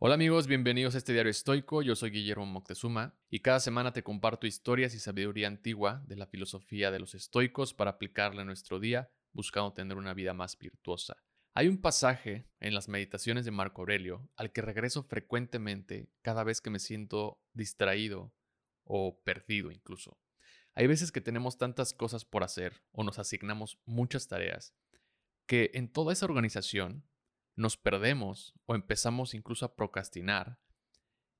Hola amigos, bienvenidos a este diario estoico. Yo soy Guillermo Moctezuma y cada semana te comparto historias y sabiduría antigua de la filosofía de los estoicos para aplicarla en nuestro día, buscando tener una vida más virtuosa. Hay un pasaje en las meditaciones de Marco Aurelio al que regreso frecuentemente cada vez que me siento distraído o perdido incluso. Hay veces que tenemos tantas cosas por hacer o nos asignamos muchas tareas que en toda esa organización nos perdemos o empezamos incluso a procrastinar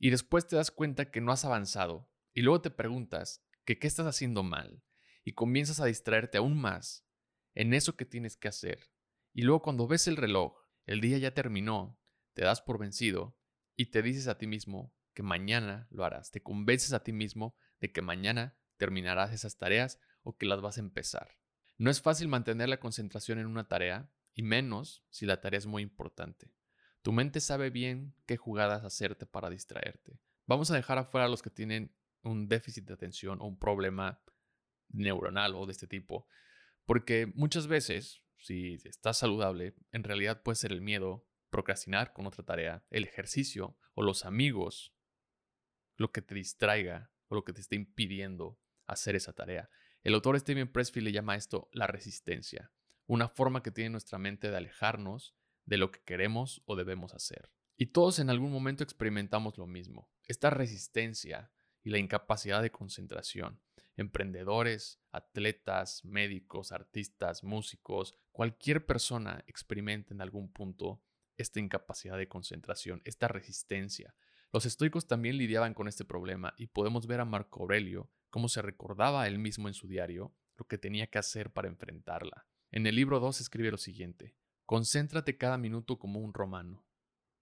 y después te das cuenta que no has avanzado y luego te preguntas que qué estás haciendo mal y comienzas a distraerte aún más en eso que tienes que hacer. Y luego cuando ves el reloj, el día ya terminó, te das por vencido y te dices a ti mismo que mañana lo harás, te convences a ti mismo de que mañana terminarás esas tareas o que las vas a empezar. No es fácil mantener la concentración en una tarea y menos si la tarea es muy importante. Tu mente sabe bien qué jugadas hacerte para distraerte. Vamos a dejar afuera a los que tienen un déficit de atención o un problema neuronal o de este tipo, porque muchas veces, si estás saludable, en realidad puede ser el miedo, procrastinar con otra tarea, el ejercicio o los amigos lo que te distraiga o lo que te esté impidiendo hacer esa tarea. El autor Steven Pressfield le llama esto la resistencia una forma que tiene nuestra mente de alejarnos de lo que queremos o debemos hacer. Y todos en algún momento experimentamos lo mismo, esta resistencia y la incapacidad de concentración. Emprendedores, atletas, médicos, artistas, músicos, cualquier persona experimenta en algún punto esta incapacidad de concentración, esta resistencia. Los estoicos también lidiaban con este problema y podemos ver a Marco Aurelio cómo se recordaba él mismo en su diario lo que tenía que hacer para enfrentarla. En el libro 2 escribe lo siguiente, concéntrate cada minuto como un romano,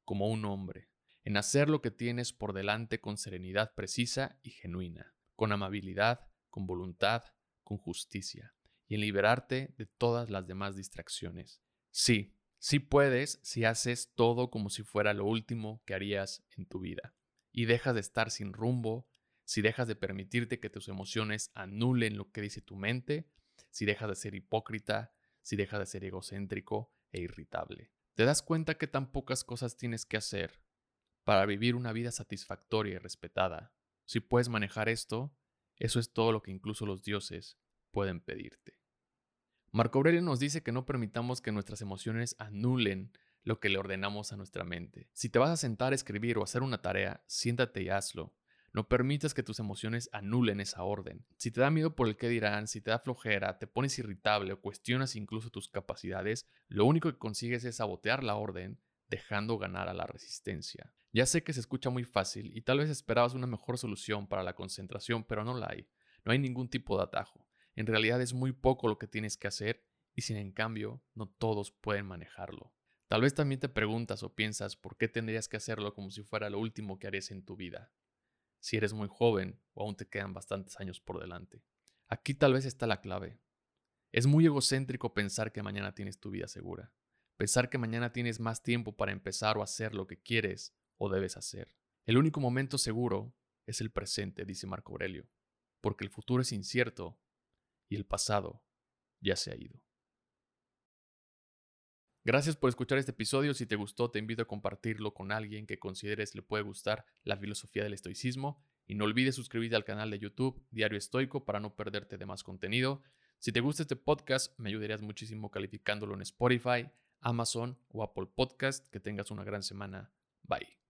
como un hombre, en hacer lo que tienes por delante con serenidad precisa y genuina, con amabilidad, con voluntad, con justicia, y en liberarte de todas las demás distracciones. Sí, sí puedes si haces todo como si fuera lo último que harías en tu vida, y dejas de estar sin rumbo, si dejas de permitirte que tus emociones anulen lo que dice tu mente, si dejas de ser hipócrita, si dejas de ser egocéntrico e irritable. Te das cuenta que tan pocas cosas tienes que hacer para vivir una vida satisfactoria y respetada. Si puedes manejar esto, eso es todo lo que incluso los dioses pueden pedirte. Marco Aurelio nos dice que no permitamos que nuestras emociones anulen lo que le ordenamos a nuestra mente. Si te vas a sentar a escribir o hacer una tarea, siéntate y hazlo. No permitas que tus emociones anulen esa orden. Si te da miedo por el que dirán, si te da flojera, te pones irritable o cuestionas incluso tus capacidades, lo único que consigues es sabotear la orden, dejando ganar a la resistencia. Ya sé que se escucha muy fácil y tal vez esperabas una mejor solución para la concentración, pero no la hay. No hay ningún tipo de atajo. En realidad es muy poco lo que tienes que hacer y sin en cambio no todos pueden manejarlo. Tal vez también te preguntas o piensas por qué tendrías que hacerlo como si fuera lo último que harías en tu vida si eres muy joven o aún te quedan bastantes años por delante. Aquí tal vez está la clave. Es muy egocéntrico pensar que mañana tienes tu vida segura, pensar que mañana tienes más tiempo para empezar o hacer lo que quieres o debes hacer. El único momento seguro es el presente, dice Marco Aurelio, porque el futuro es incierto y el pasado ya se ha ido. Gracias por escuchar este episodio. Si te gustó, te invito a compartirlo con alguien que consideres le puede gustar la filosofía del estoicismo. Y no olvides suscribirte al canal de YouTube Diario Estoico para no perderte de más contenido. Si te gusta este podcast, me ayudarías muchísimo calificándolo en Spotify, Amazon o Apple Podcast. Que tengas una gran semana. Bye.